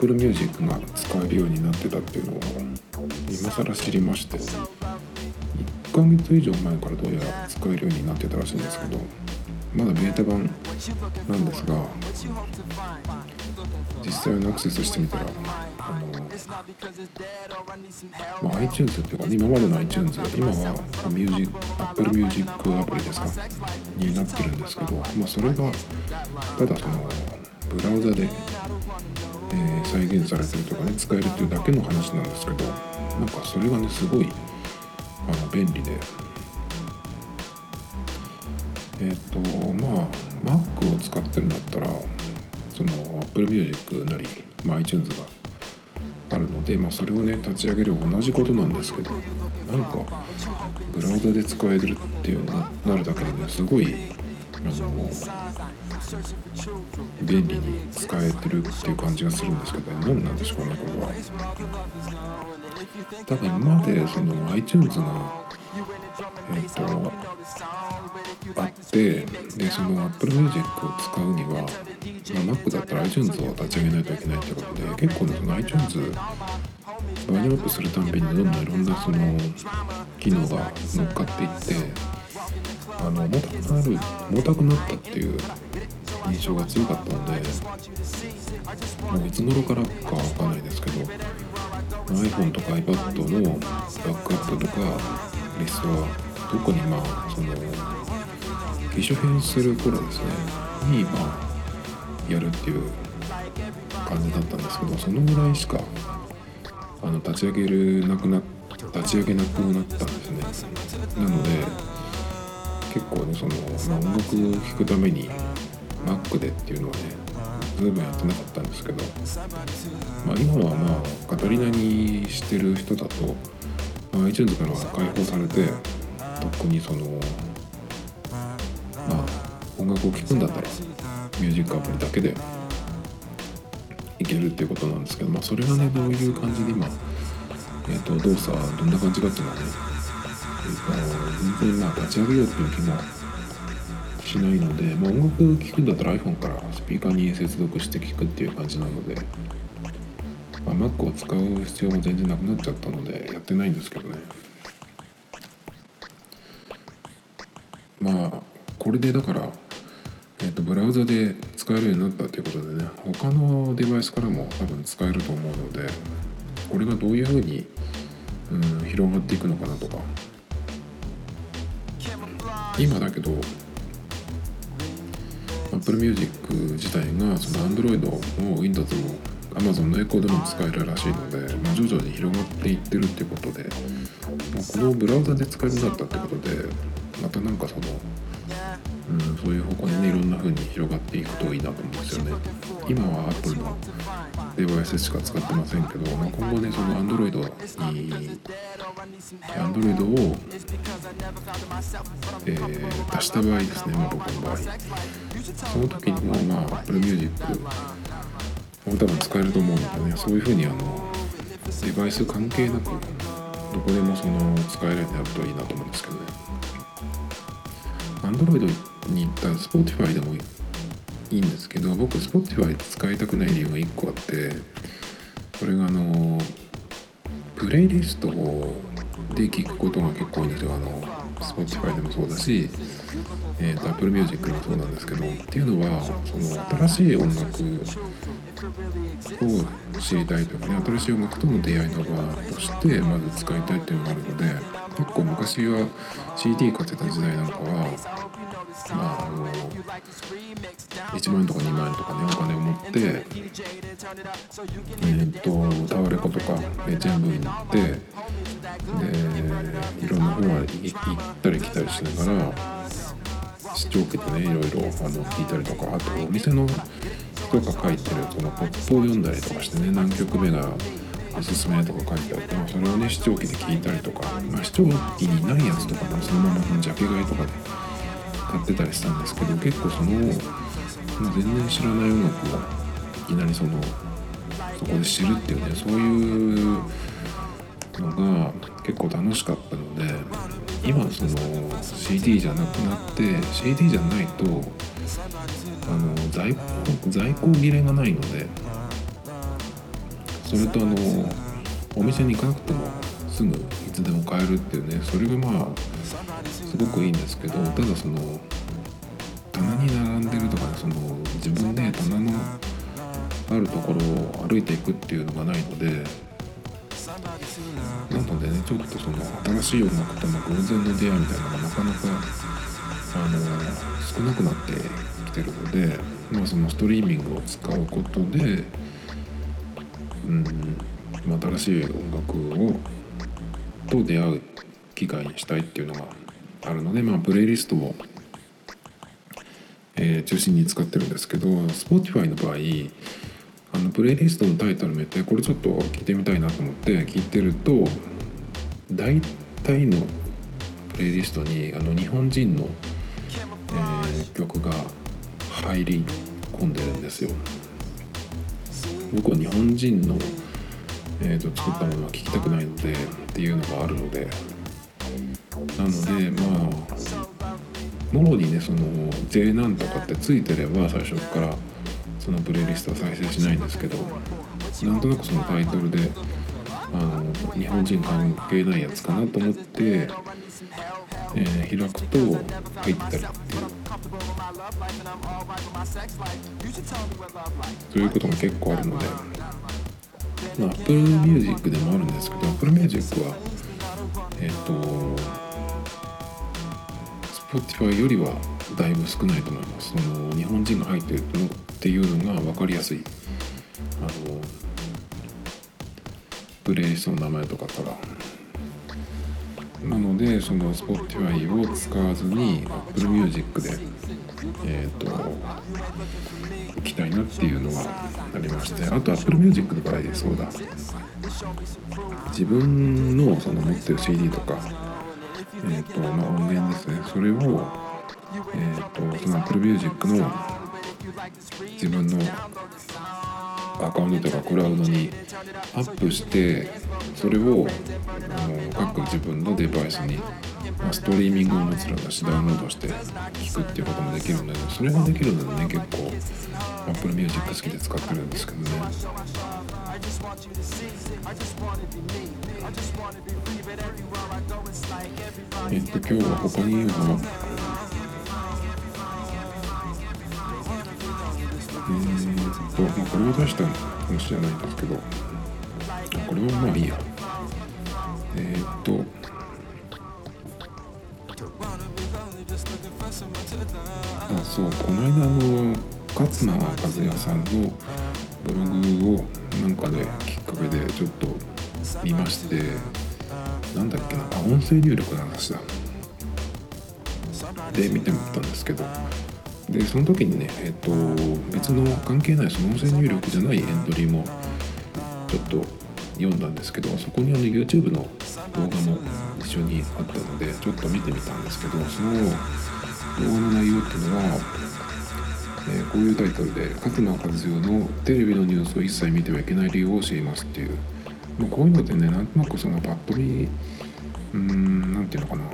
Apple Music が使えるようになってたっていうのを今更知りまして1ヶ月以上前からどうやら使えるようになってたらしいんですけどまだベータ版なんですが実際にアクセスしてみたらあの、まあ、iTunes っていうか、ね、今までの iTunes 今は Music Apple Music アプリですかになってるんですけど、まあ、それがただそのブラウザで、えー、再現されてるとかね使えるっていうだけの話なんですけどなんかそれがねすごいあの便利で。えっ、ー、とまあ Mac を使ってるんだったらその Apple Music なり、まあ、iTunes があるので、まあ、それをね立ち上げる同じことなんですけどなんかブラウザで使えるっていうのになるだけでねすごいあの便利に使えてるっていう感じがするんですけど何なんでしょうねこれは。多分今までその iTunes がえっ、ー、とあってでその Apple Music を使うには、まあ、Mac だったら iTunes を立ち上げないといけないってことで結構ねその iTunes バージョンアップするたんびにどんどんいろんなその機能が乗っかっていってあの重たくなる重たくなったっていう印象が強かったのでもういつ頃からかわかんないですけど iPhone とか iPad のバックアップとかリストは特にまあその機種変する頃ですね。にまあやるっていう感じだったんですけどそのぐらいしかあの立ち上げるなくな立ち上げなくなったんですね。なので結構ねその、まあ、音楽を聴くために Mac でっていうのはねずいぶんやってなかったんですけど、まあ、今はまあ語りなにしてる人だと、まあ、iTunes からは解放されて特にそのまあ音楽を聴くんだったらミュージックアプリだけでいけるっていうことなんですけど、まあ、それがねどういう感じで今、えーと、動作どんな感じかっていうのはね、えー、全然まあ立ち上げようっていう気もしないので、まあ、音楽聴くんだったら iPhone からスピーカーに接続して聴くっていう感じなので、まあ、Mac を使う必要も全然なくなっちゃったのでやってないんですけどね。まあこれでだから、えー、とブラウザで使えるようになったということでね他のデバイスからも多分使えると思うのでこれがどういうふうに、うん、広がっていくのかなとか。今だけど Apple Music 自体がその Android も Windows も Amazon のエコーでも使えるらしいので、まあ、徐々に広がっていってるっていうことで、まあ、このブラウザで使えるようになったってことでまたなんかその、うん、そういう方向にねいろんな風に広がっていくといいなと思うんですよね。今は Apple のデバイスしか使ってませんけど、まあ、今後ねその Android に Android を、えー、出した場合ですね、まあ、僕の場合。その時にもまあ Apple Music も多分使えると思うのでねそういう風にあのデバイス関係なくどこでもその使えるようになるといいなと思うんですけどね。Android に行ったら Spotify でもいいんですけど僕 Spotify 使いたくない理由が1個あってこれがあのプレイリストで聴くことが結構多いんですよあの Spotify でもそうだし、えーと、Apple Music でもそうなんですけどっていうのはその新しい音楽を知りたいとかね新しい音楽との出会いの場としてまず使いたいっていうのがあるので結構昔は CD 買ってた時代なんかは1万円とか2万円とかねお金を持ってえー、っとタワレコとか全部に行ってでいろんな方まで行ったり来たりしながら視聴器でねいろいろあの聞いたりとかあとお店の人が書いてるそのポップを読んだりとかしてね何曲目がおすすめとか書いてあって、まあ、それをね視聴器で聞いたりとか、まあ、視聴器にないやつとかもそのままのジャケ買いとかで買ってたりしたんですけど結構その、全然知らない音楽をいきなりそのそこで知るっていうねそういうのが結構楽しかったので今その CD じゃなくなって CD じゃないとあの在庫在庫切れがないのでそれとあのお店に行かなくてもすぐいつでも買えるっていうねそれがまあすごくいいんですけどただその棚に並んでるとかねその自分で棚のあるところを歩いていくっていうのがないのでなのでねちょっとその新しい音楽との偶然の出会いみたいなのがなかなかあの少なくなってきてるので、まあ、そのストリーミングを使うことで、うんまあ、新しい音楽をと出会う機会にしたいっていうのがあるので、まあ、プレイリストを、えー中心に使ってるんですけど Spotify の場合あのプレイリストのタイトル見てこれちょっと聞いてみたいなと思って聞いてると大体のプレイリストにあの日本人の、えー曲が入り込んでるんですよ。僕は日本人の、えー、と作ったものは聞きたくないのでっていうのがあるのでなのでまあもろにねその J なんとかってついてれば最初からそのプレイリストは再生しないんですけどなんとなくそのタイトルであの日本人関係ないやつかなと思って、えー開くと入ったりっていう。そういうことが結構あるので、まあ、Apple Music でもあるんですけど Apple Music はえっ、と Spotify よりはだいぶ少ないと思います。その日本人が入ってるのっていうのが分かりやすい。あのプレイリストの名前とかから。なのでその Spotify を使わずに Apple Music でえっ、と行きたいなっていうのがありまして。あと Apple Music の場合でそうだ。自分のその持ってる CD とかえっ、とまあ音源ですね。それをえっ、とその Apple Music の自分のアカウントとかクラウドにアップしてそれをあの各自分のデバイスに、まあ、ストリーミングももちろんだしダウンロードして聴くっていうこともできるんだけどそれができるのでね結構 Apple Music 好きで使ってるんですけどね。えっと今日は他に言うの？はえーっと、まあ、これを出した話じゃないんですけどこれはまあいいや。えーっとあそうこの間の勝間和也さんのブログをなんかできっかけでちょっと見ましてなんだっけなあ音声入力の話だ。で見てみたんですけど。でその時にねえっと別の関係ないその音声入力じゃないエントリーもちょっと読んだんですけどそこにあの YouTube の動画も一緒にあったのでちょっと見てみたんですけどその動画の内容っていうのは、えーこういうタイトルで「勝間和代のテレビのニュースを一切見てはいけない理由を教えます」っていう、こういうのってねなんとなくそのパッと見うーんなんていうのかな、ま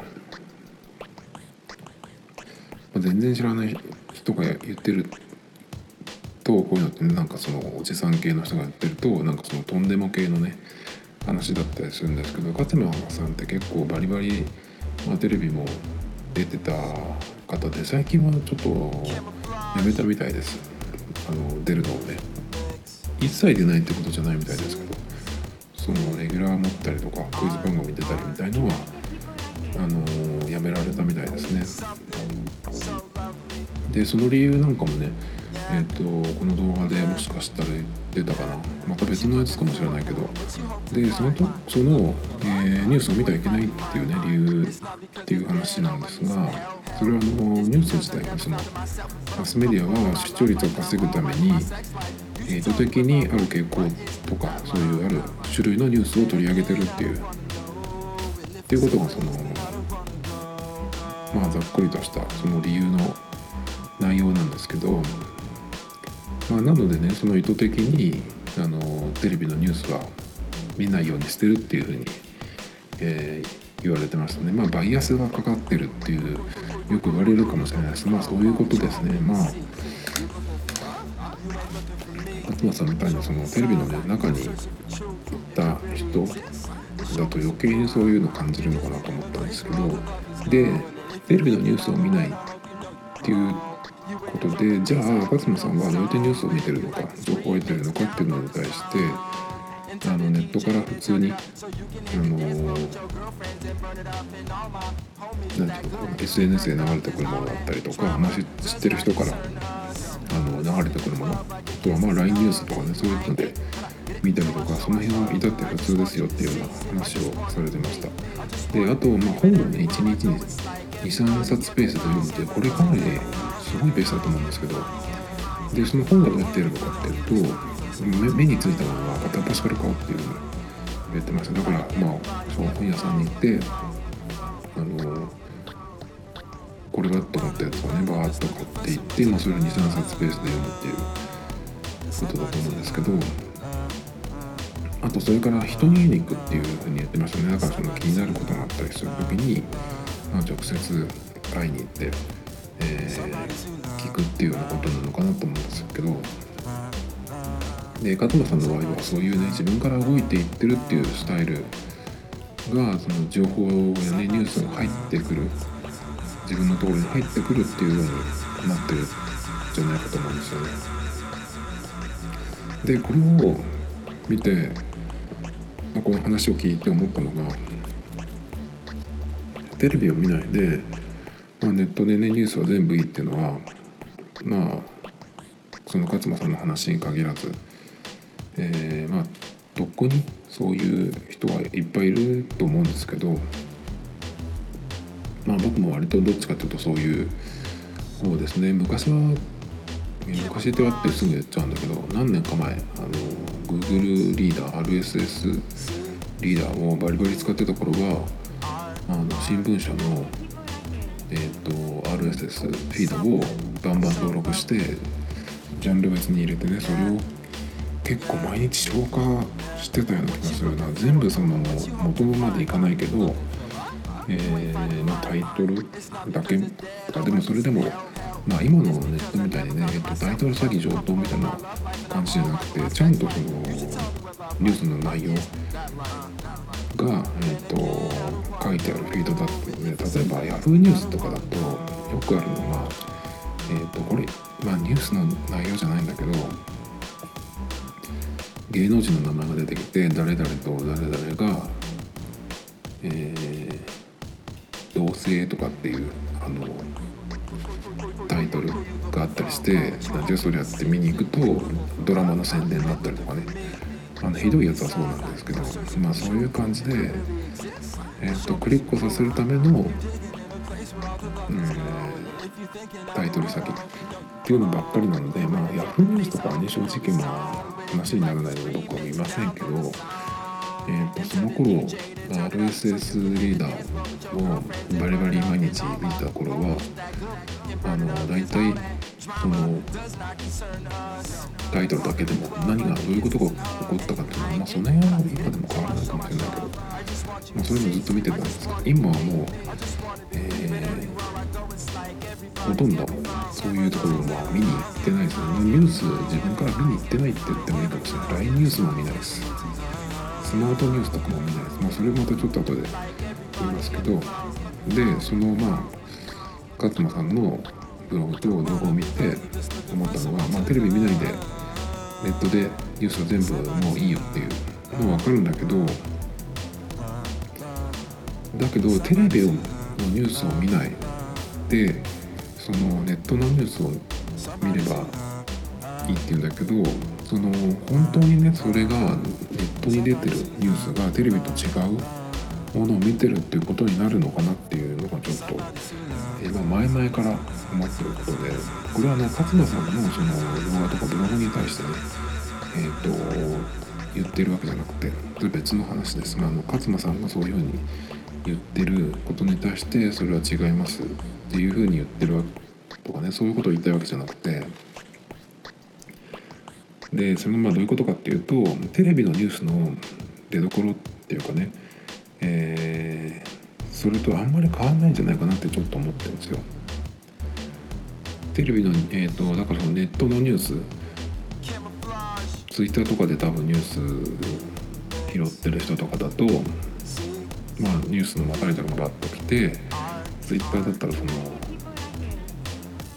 あ全然知らない人が言ってるとこういうのってなんかそのおじさん系の人がやってるとなんかそのとんでも系のね話だったりするんですけど勝間さんって結構バリバリ、まあ、テレビも出てた方で最近はちょっとやめたみたいです。あの出るのをね。一切出ないってことじゃないみたいですけど。そのレギュラー持ったりとかクイズ番組出たりみたいのはあのやめられたみたいですね。でその理由なんかもねえっ、とこの動画でもしかしたら出たかな。また別のやつかもしれないけど。でそのとその、えーニュースを見てはいけないっていうね理由っていう話なんですがそれはあのニュース自体がそのマスメディアは視聴率を稼ぐために、えー意図的にある傾向とかそういうある種類のニュースを取り上げてるっていう。っていうことがそのまあざっくりとしたその理由の内容なんですけど、まあ、なのでねその意図的にあのテレビのニュースは見ないようにしてるっていうふうに、えー言われてましたね。まあバイアスがかかってるっていうよく言われるかもしれないです。まあそういうことですね。まあ勝間さんみたいにそのテレビの、ね、中にいた人だと余計にそういうの感じるのかなと思ったんですけどでテレビのニュースを見ないっていうことでじゃあ勝間さんはどうやってニュースを見てるのか情報を得てるのかっていうのに対してあのネットから普通にあのなんていうの SNS で流れてくるものだったりとか、まあ、知ってる人からの流れてくるもの。あとはまあ LINE ニュースとかねそういうので見たりとかその辺は至って普通ですよっていうような話をされてました。であとまあ本をね1日に23冊ペースで読んでこれかなりねすごいペースだと思うんですけど。でその本がどうやってやるのかっていうと目についたものは片っ端から買おうっていうふうに言ってました。だからまあそう本屋さんに行ってあのこれだと思ったやつをねバーッと買っていって、まあ、それを23冊ペースで読むっていうことだと思うんですけどあとそれから人に言いに行くっていうふうに言ってましたね。だからその気になることがあったりする時に、まあ、直接会いに行って、えー、聞くっていうようなことなのかなと思うんですけどで加藤さんの場合はそういうね自分から動いていってるっていうスタイルがその情報やねニュースが入ってくる自分のところに入ってくるっていうようになってるんじゃないかと思うんですよね。でこれを見て、まあ、この話を聞いて思ったのがテレビを見ないで、まあ、ネットでねニュースは全部いいっていうのはまあその勝間さんの話に限らず、えー、まあどこにそういう人はいっぱいいると思うんですけどまあ僕も割とどっちかというとそういう方ですね。昔は昔ってあってすぐやっちゃうんだけど何年か前あの Google リーダー RSS リーダーをバリバリ使ってた頃はあの新聞社の、えーと、RSS フィードをバンバン登録してジャンル別に入れてねそれを結構毎日消化してたような気がするな。全部その元までいかないけどえー、まあ、タイトルだけかでもそれでも、まあ、今のネットみたいにね、えっと、タイトル詐欺上等みたいな感じじゃなくてちゃんとそのニュースの内容が、えっと、書いてあるフィードだったので例えば Yahoo ニュースとかだとよくあるのが、えっと、これ、まあ、ニュースの内容じゃないんだけど芸能人の名前が出てきて誰々と誰々が、えー同性とかっていうあのタイトルがあったりしてなんでそれやって見に行くとドラマの宣伝になったりとかね。あのひどいやつはそうなんですけどまあそういう感じで、えーと、クリックをさせるための、うん、タイトル先っていうのばっかりなのでまあ Yahoo! ニュースとかはね正直まあ話にならないので僕は見ませんけどえーと、その頃 RSS リーダーをバリバリ毎日見た頃はあの大体そのタイトルだけでも何がどういうことが起こったかっていうのは、まあ、その辺は今でも変わらないかもしれないけど、まあ、そういうのずっと見てたんですけど今はもう、えー、ほとんどそういうところも見に行ってないですねニュース自分から見に行ってないって言ってもいいかもしれない LINE ニュースも見ないです。マートニュースとかも見ないです。まあ、それまたちょっと後で言いますけど、で、そのまあ、勝間さんのブログと動画を見て思ったのは、まあ、テレビ見ないでネットでニュースは全部もういいよっていうのは分かるんだけど。だけどテレビのニュースを見ないでそのネットのニュースを見ればいいっていうんだけど。その本当にねそれがネットに出てるニュースがテレビと違うものを見てるっていうことになるのかなっていうのがちょっと、えまあ、前々から思ってることでこれはね勝間さんのその動画とかブログに対してねえっ、ー、と言ってるわけじゃなくてそれ別の話です。まあ、の勝間さんがそういうふうに言ってることに対してそれは違いますっていうふうに言ってるとかねそういうことを言いたいわけじゃなくてでそのまあどういうことかっていうとテレビのニュースの出どころっていうかね、えー、それとあんまり変わんないんじゃないかなってちょっと思ってるんですよ。テレビのえ、ー、とだからそのネットのニュースツイッターとかで多分ニュース拾ってる人とかだとまあニュースのまかれたのがバッと来てツイッターだったらその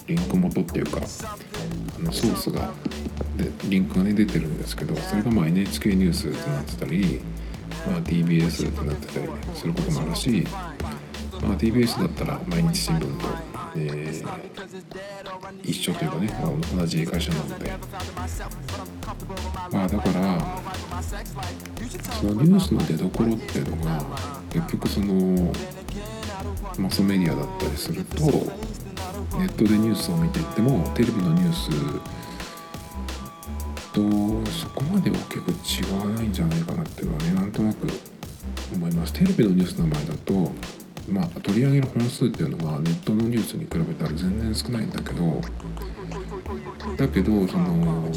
リンク元っていうかあのソースがでリンクがね出てるんですけどそれがまあ NHK ニュースってなってたり、まあ、TBS ってなってたりすることもあるし、まあ、TBS だったら毎日新聞と、えー、一緒というかね、まあ、同じ会社なので。まあだからそのニュースの出どころっていうのが結局そのマスメディアだったりするとネットでニュースを見ていってもテレビのニュースとそこまで大きく違わないんじゃないかなっていうのはねなんとなく思います。テレビのニュースの前だとまあ取り上げる本数っていうのはネットのニュースに比べたら全然少ないんだけどだけどその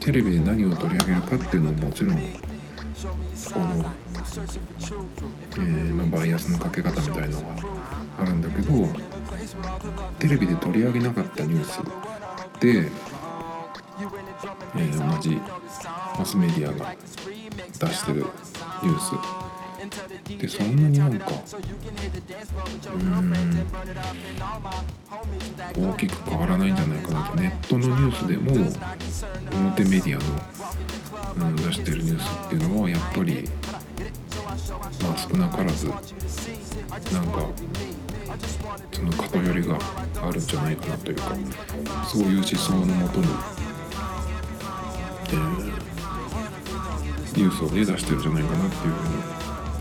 テレビで何を取り上げるかっていうのももちろんこの、えーまあ、バイアスのかけ方みたいのがあるんだけどテレビで取り上げなかったニュースで、えー、同じマスメディアが出してるニュース。でそんなになんかうん大きく変わらないんじゃないかなと。ネットのニュースでも表メディアの、うん、出してるニュースっていうのはやっぱりまあ少なからずなんかその偏りがあるんじゃないかなというかそういう思想のもとに、えー、ニュースをね出してるんじゃないかなっていうふう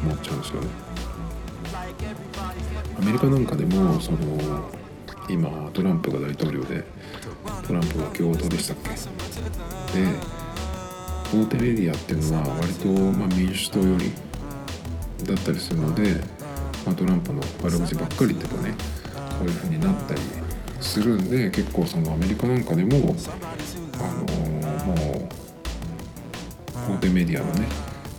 に思っちゃうんですよね。アメリカなんかでもその今トランプが大統領でトランプが共和党でしたっけ？で大手メディアっていうのは割と、まあ、民主党よりだったりするのでまあ、トランプの悪口ばっかり言ってたねそういう風になったりするんで結構そのアメリカなんかでもあの、うメディアのね、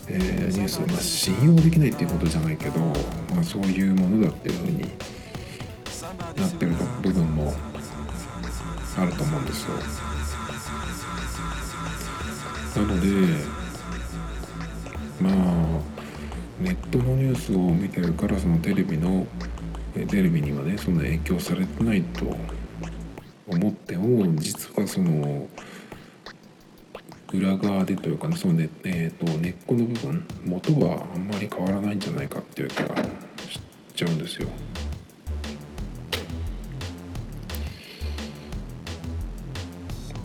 えー、ニュースを、まあ、信用できないっていうことじゃないけど、まあ、そういうものだっていう風になってる部分もあると思うんですよ。なのでまあネットのニュースを見てるからそのテレビのテレビにはねそんな影響されてないと思っても実はその裏側でというかねそのね、えーと、根っこの部分元はあんまり変わらないんじゃないかっていう気がしちゃうんですよ。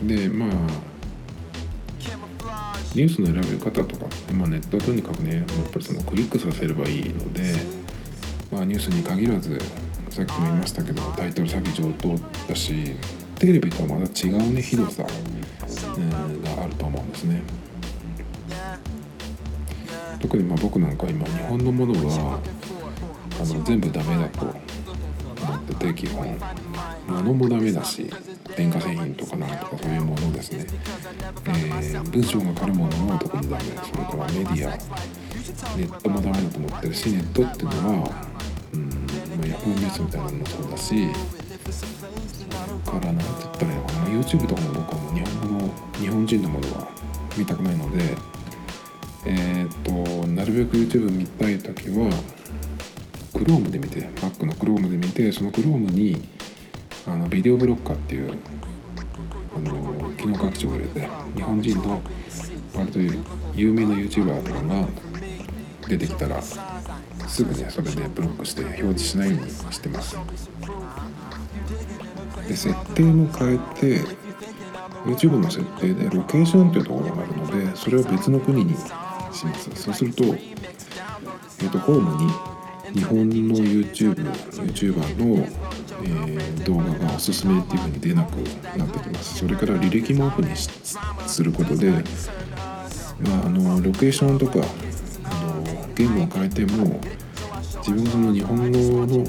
でまあニュースの選び方とか、まあ、ネットはとにかくねやっぱりそのクリックさせればいいので、まあ、ニュースに限らずさっきも言いましたけどタイトル詐欺上等だしテレビとはまた違うねひどさ、があると思うんですね。特にまあ僕なんか今日本のものはあの全部ダメだと思ってて基本物もダメだし電化製品とかなんとかそういうものですね、えー、文章が軽るものも特にダメそれからメディアネットもダメだと思ってるしネットっていうのはうんまあ、ヤフーニュースみたいなのもそうだしからなんて言ったらいいのかな。YouTube とかも僕は日本人のものは見たくないのでえっ、ー、となるべく YouTube 見たい時は Chrome で見て Mac の Chrome で見てその Chrome にあのビデオブロッカーっていうあの機能拡張を入れて日本人の割と有名な YouTuber とかが出てきたらすぐねそれでブロックして表示しないようにしてます。で設定も変えて YouTube の設定でロケーションっていうところがあるのでそれを別の国にしますそうすると,、えー、とホームに日本の YouTube、YouTuber の、えー、動画がおすすめっていう風に出なくなってきます。それから履歴もオフにすることで、まあ、あのロケーションとかあの言語を変えても自分その日本語の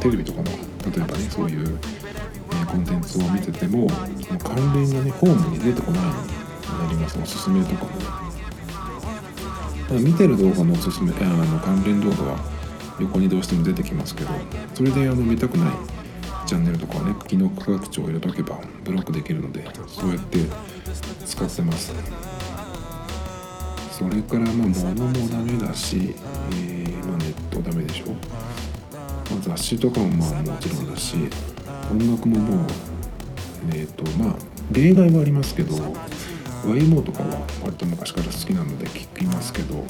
テレビとかの例えばねそういう、コンテンツを見ててもその関連がねホームに出てこないようになりますおすすめとかも。見てる動画のおすすめあの関連動画は横にどうしても出てきますけどそれであの見たくないチャンネルとかはね機能価格値を入れとけばブロックできるのでそうやって使ってます。それからまあ物もダメだし、えーまあ、ネットダメでしょ、まあ、雑誌とかもまあもちろんだし音楽ももうえっ、とまあ例外はありますけど YMO とかは割と昔から好きなので聞きますけど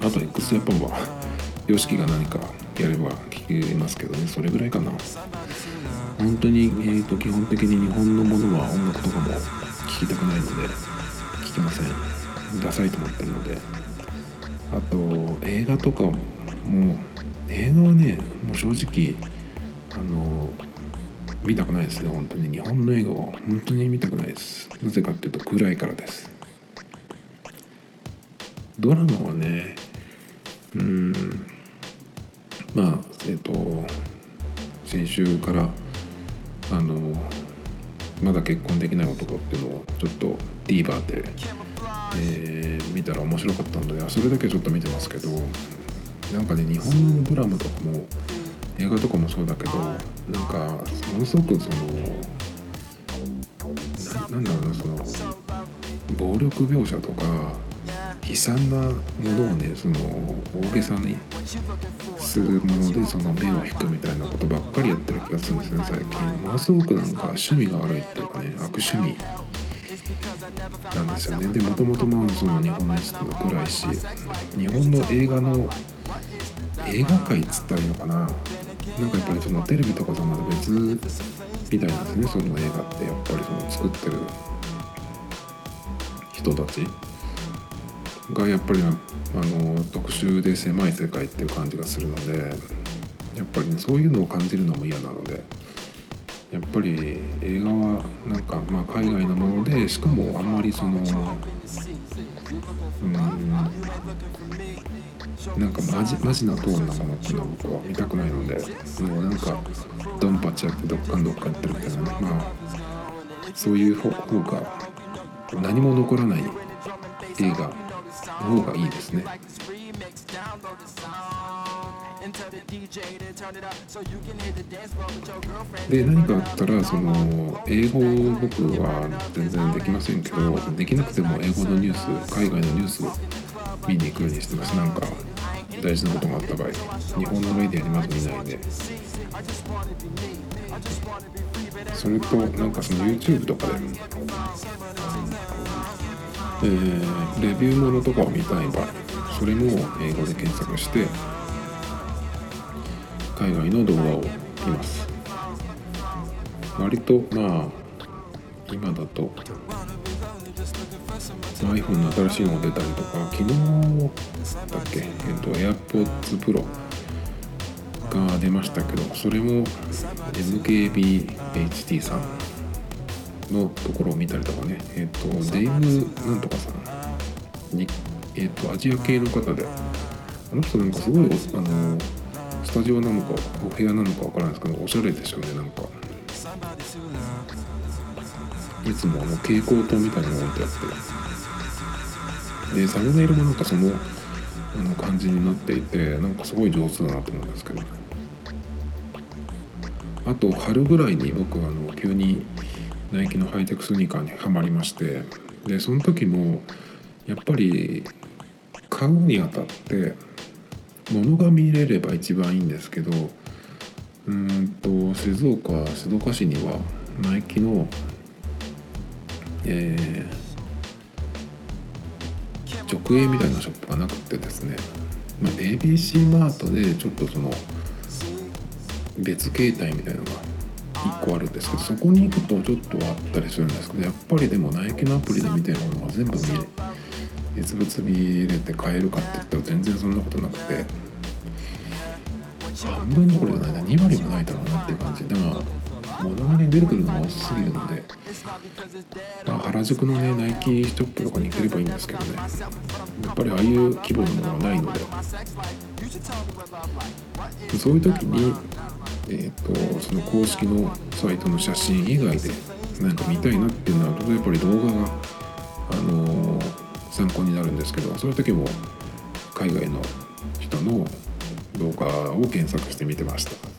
あと x やっぱは YOSHIKI が何かやれば聞けますけどねそれぐらいかな。本当に、えーと、基本的に日本のものは音楽とかも聴きたくないので聴きません。ダサいと思ってるので。あと映画とかも映画はねもう正直あの見たくないですね本当に。日本の映画は。本当に見たくないです。なぜかっていうと暗いからです。ドラマはねうんまあえっ、と先週からあのまだ結婚できない男っていうのをちょっと TVer で、えー、見たら面白かったのでそれだけちょっと見てますけどなんかね日本のドラマとかも映画とかもそうだけどなんかものすごくそのなんだろうなその暴力描写とか悲惨なものをねその大げさにするものでその目を引くみたいなことばっかりやってる気がするんですね最近。ものすごくなんか趣味が悪いっていうかね悪趣味なんですよね。でもともともその日本の人の暗いし日本の映画の映画界っつったらいいのかななんかやっぱりそのテレビとかとまた別みたいですねその映画ってやっぱりその作ってる人たちがやっぱりあの特殊で狭い世界っていう感じがするのでやっぱり、ね、そういうのを感じるのも嫌なのでやっぱり映画はなんか、まあ、海外のものでしかもあんまりそのうんなんかマジマジなトーンなものっていうのは僕は見たくないのでもうなんかドンパチやってどっかんどっかやってるみたいなまあそういう方が何も残らない映画の方がいいですね。で何かあったらその英語僕は全然できませんけどできなくても英語のニュース海外のニュースを見に行くようにしてますなんか大事なことがあった場合日本のメディアにまず見ないでそれとなんかその YouTube とかでえー、レビューものとかを見たい場合それも英語で検索して海外の動画を見ます。割とまあ今だと iPhone の新しいのが出たりとか昨日だっけ、えっと、AirPods Pro が出ましたけどそれも MKBHT さんのところを見たりとかね。えっ、とデイブなんとかさん。にえっ、とアジア系の方であの人なんかすごいあのスタジオなのかお部屋なのかわからないですけどおしゃれですよねなんか。いつもあの蛍光灯みたいなのが置いてあって。でサムネイルもなんかそのあの感じになっていてなんかすごい上手だなと思うんですけど。あと春ぐらいに僕あの急にナイキのハイテクスニーカーにはまりまして。でその時もやっぱり買うにあたって物が見れれば一番いいんですけどうんと静岡静岡市にはナイキのえー、直営みたいなショップがなくてですね、まあ、ABC マートでちょっとその別形態みたいなのが1個あるんですけどそこに行くとちょっとあったりするんですけどやっぱりでもナイキのアプリで見てるものは全部見れ実物見れて買えるかって言ったら全然そんなことなくて。半分どころじゃないな2割もないだろうなっていう感じ。でまあ物に出てくるのが多すぎるので、原宿のねナイキショップとかに行ければいいんですけどね。やっぱりああいう規模のものはないので。そういう時にえーと、その公式のサイトの写真以外でなんか見たいなっていうのはやっぱり動画が、あのー、参考になるんですけどそういう時も海外の人の動画を検索して見てました。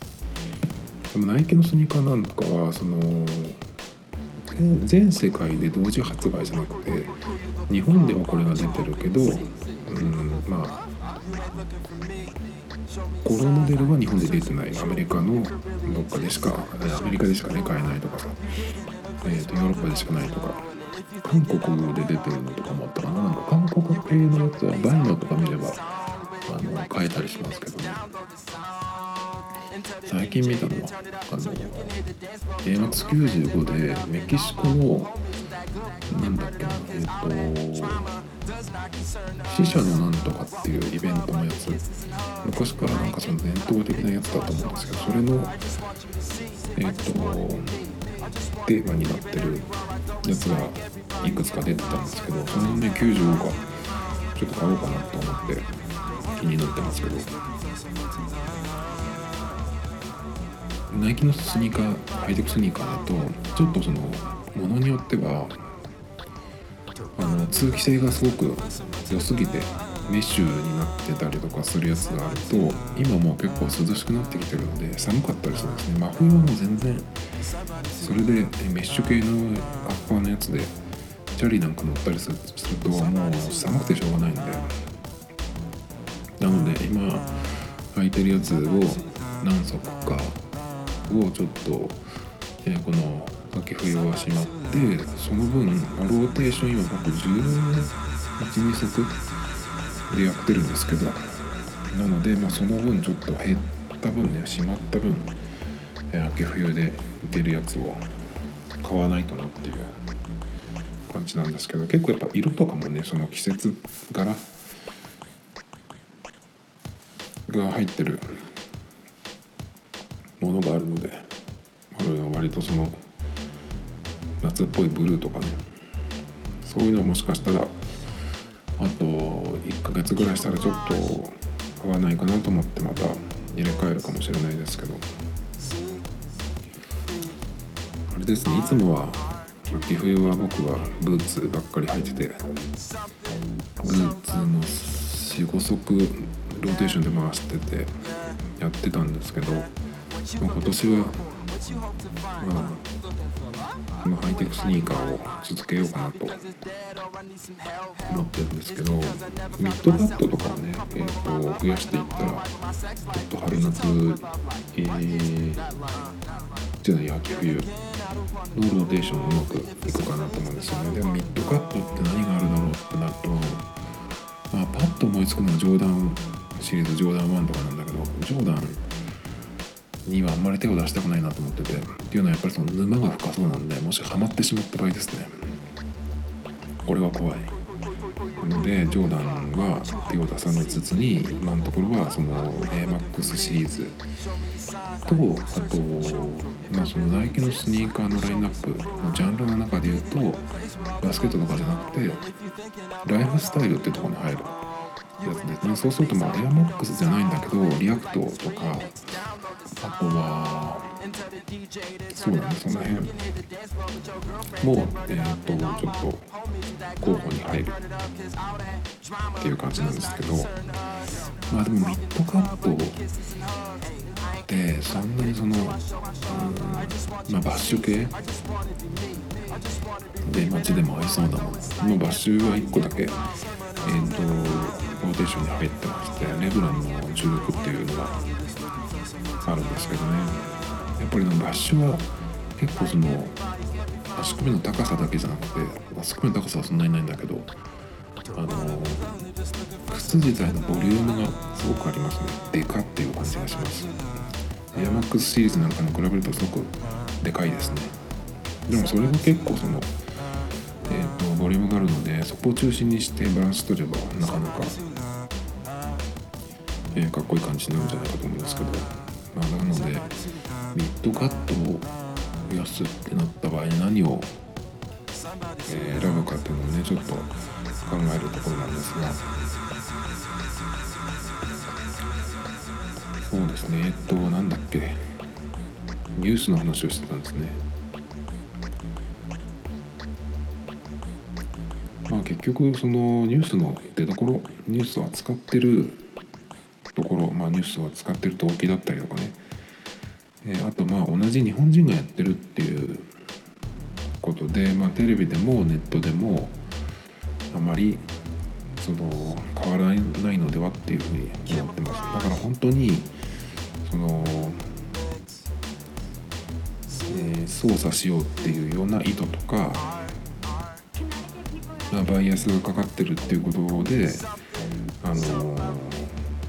でもナイキのスニーカーなんかはその全世界で同時発売じゃなくて日本ではこれが出てるけど、うん、まあこのモデルは日本で出てない。アメリカのどっかでしかアメリカでしかね買えないとかさ、えーと、ヨーロッパでしかないとか。韓国で出てるのとかもあったかな。なんか韓国系のやつは BUYMA とか見ればあの買えたりしますけどね。最近見たのはあの AMAX95 でメキシコのなんだっけなえっ、と死者のなんとかっていうイベントのやつ。昔からなんかその伝統的なやつだと思うんですけどそれのえっ、とテーマになってるやつがいくつか出てたんですけどそのね95がちょっと買おうかなと思って気になってますけど。ナイキのスニーカーハイテクスニーカーだとちょっとそのものによってはあの通気性がすごく良すぎてメッシュになってたりとかするやつがあると今もう結構涼しくなってきてるので寒かったりするんですね。真冬はもう全然それでメッシュ系のアッパーのやつでチャリなんか乗ったりするともう寒くてしょうがないんで。なので今履いてるやつを何足かをちょっと、えー、この秋冬はしまってその分ローテーション今僕182足でやってるんですけどなので、まあ、その分ちょっと減った分ねしまった分、えー、秋冬で出るやつを買わないとなっていう感じなんですけど結構やっぱ色とかもねその季節柄が入ってるものがあるので割とその夏っぽいブルーとかねそういうのもしかしたらあと1ヶ月ぐらいしたらちょっと買わないかなと思ってまた入れ替えるかもしれないですけど。あれですねいつもは秋冬は僕はブーツばっかり履いててブーツの45足ローテーションで回しててやってたんですけど今年は、まあ、このハイテクスニーカーを続けようかなと思ってるんですけどミッドカットとかをね、えー、と増やしていったらちょっと春夏、えー、じゃない秋冬のローテーションうまくいくかなと思うんですよね。でもミッドカットって何があるだろうってなると、まあ、パッと思いつくのはジョーダンシリーズジョーダン1とかなんだけどジョーダンにはあんまり手を出したくないなと思ってて。っていうのはやっぱりその沼が深そうなんでもしハマってしまった場合ですね。これは怖い。のでジョーダンは手を出さずつつに今のところはその AMAX シリーズとあと、まあ、そのナイキのスニーカーのラインナップのジャンルの中で言うとバスケットとかじゃなくてライフスタイルってとこに入るやつですねそうするとまあエアマックスじゃないんだけどリアクトとかあとは。そうだねその辺もえっ、とちょっと候補に入る。っていう感じなんですけど。まあでもミッドカットってそんなにその、うん、まあバッシュ系。で街でも合いそうなもののバッシュは1個だけえっ、とローテーションに入ってましてレブロンの16っていうのがあるんですけどね。やっぱりのバッシュは結構その足首の高さだけじゃなくて足首の高さはそんなにないんだけどあの靴自体のボリュームがすごくありますね。でかっていう感じがします。エアマックスシリーズなんかに比べるとすごくでかいですね。でもそれが結構そのえーと、ボリュームがあるのでそこを中心にしてバランス取ればなかなかえー、かっこいい感じになるんじゃないかと思うんですけど、なのでミッドカットを増やすってなった場合何を、選ぶかっていうのをねちょっと考えるところなんですが。そうですね。えっとなんだっけ。ニュースの話をしてたんですね。まあ結局そのニュースの出どころニュースを扱ってるところ、まあ、ニュースを使ってる動機だったりとかね、えーあとまあ同じ日本人がやってるっていうことで、まあ、テレビでもネットでもあまりその変わらないのではっていうふうに思ってます。だから本当にその、えー操作しようっていうような意図とか、バイアスがかかってるっていうことであの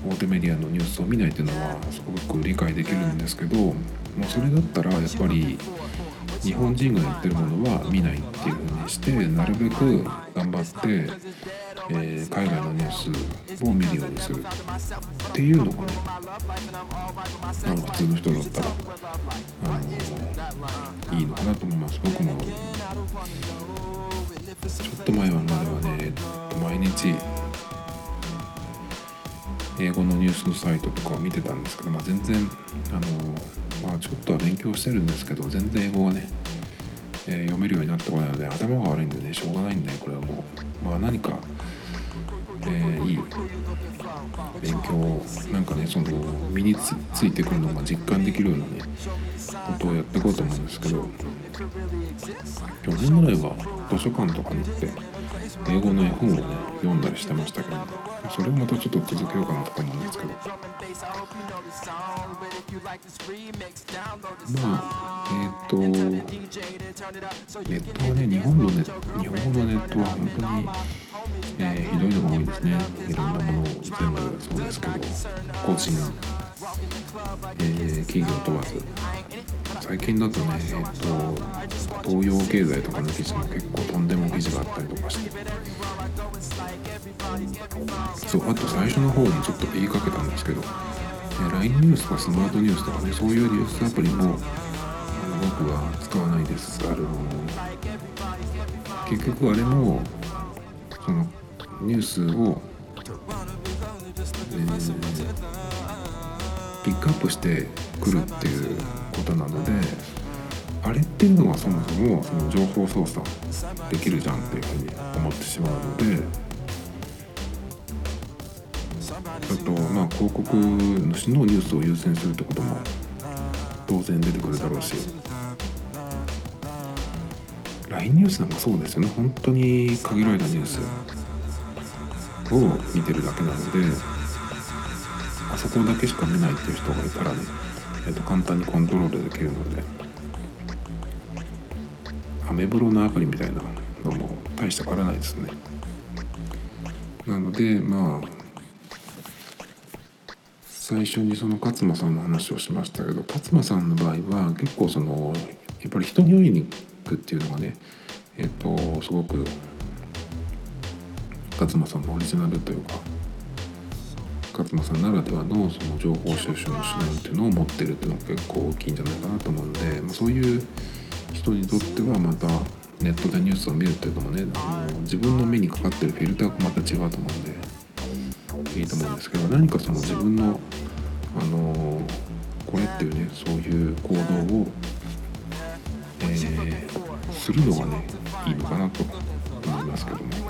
大手メディアのニュースを見ないっていうのはすごく理解できるんですけどもうそれだったらやっぱり日本人がやってるものは見ないっていうふうにしてなるべく頑張って、えー海外のニュースを見るようにするっていうのがねあの普通の人だったらあのいいのかなと思います。僕もちょっと前まではね毎日英語のニュースサイトとかを見てたんですけど、まあ、全然あの、まあ、ちょっとは勉強してるんですけど全然英語がね、えー読めるようになってこないので頭が悪いんでねしょうがないんでこれはもう、まあ、何か、えーいい勉強なんかねその身についてくるのが実感できるようなねことをやっていこうと思うんですけど去年ぐらいは図書館とかに行って英語の絵本をね読んだりしてましたけど、それをまたちょっと続けようかなとか思うんですけど。まあえっ、とネットはね日本のネ日本のネットは本当に、えーひどいのが多いですね。いろんなものを全部そうですけど個人、えー企業問わず。最近だとねえっ、と東洋経済とかの記事も結構とんでも記事があったりとかして。そうあと最初の方にちょっと言いかけたんですけど、LINE ニュースとかスマートニュースとかねそういうニュースアプリもあの僕は使わないです。あの結局あれもそのニュースを、えーピックアップしてくるっていうことなのであれっていうのはそもそもその情報操作できるじゃんっていうふうに思ってしまうのであとまあ広告主のニュースを優先するってことも当然出てくるだろうし。LINE ニュースなんかそうですよね。本当に限られたニュースを見てるだけなのであそこだけしか見ないっていう人がいたらね、えー、と簡単にコントロールできるのでアメブロのアプリみたいなのも大して変わらないですね。なのでまあ最初にその勝間さんの話をしましたけど勝間さんの場合は結構そのやっぱり人に会いに行くっていうのがねえっ、とすごく勝間さんのオリジナルというか勝間さんならではのその情報収集の手段っていうのを持ってるっていうのが結構大きいんじゃないかなと思うんで、ま、そういう人にとってはまたネットでニュースを見るっていうのもねあの自分の目にかかってるフィルターがまた違うと思うんで。いいと思うんですけど何かその自分のあのこれっていうねそういう行動を、えーするのがねいいのかなと思いますけども。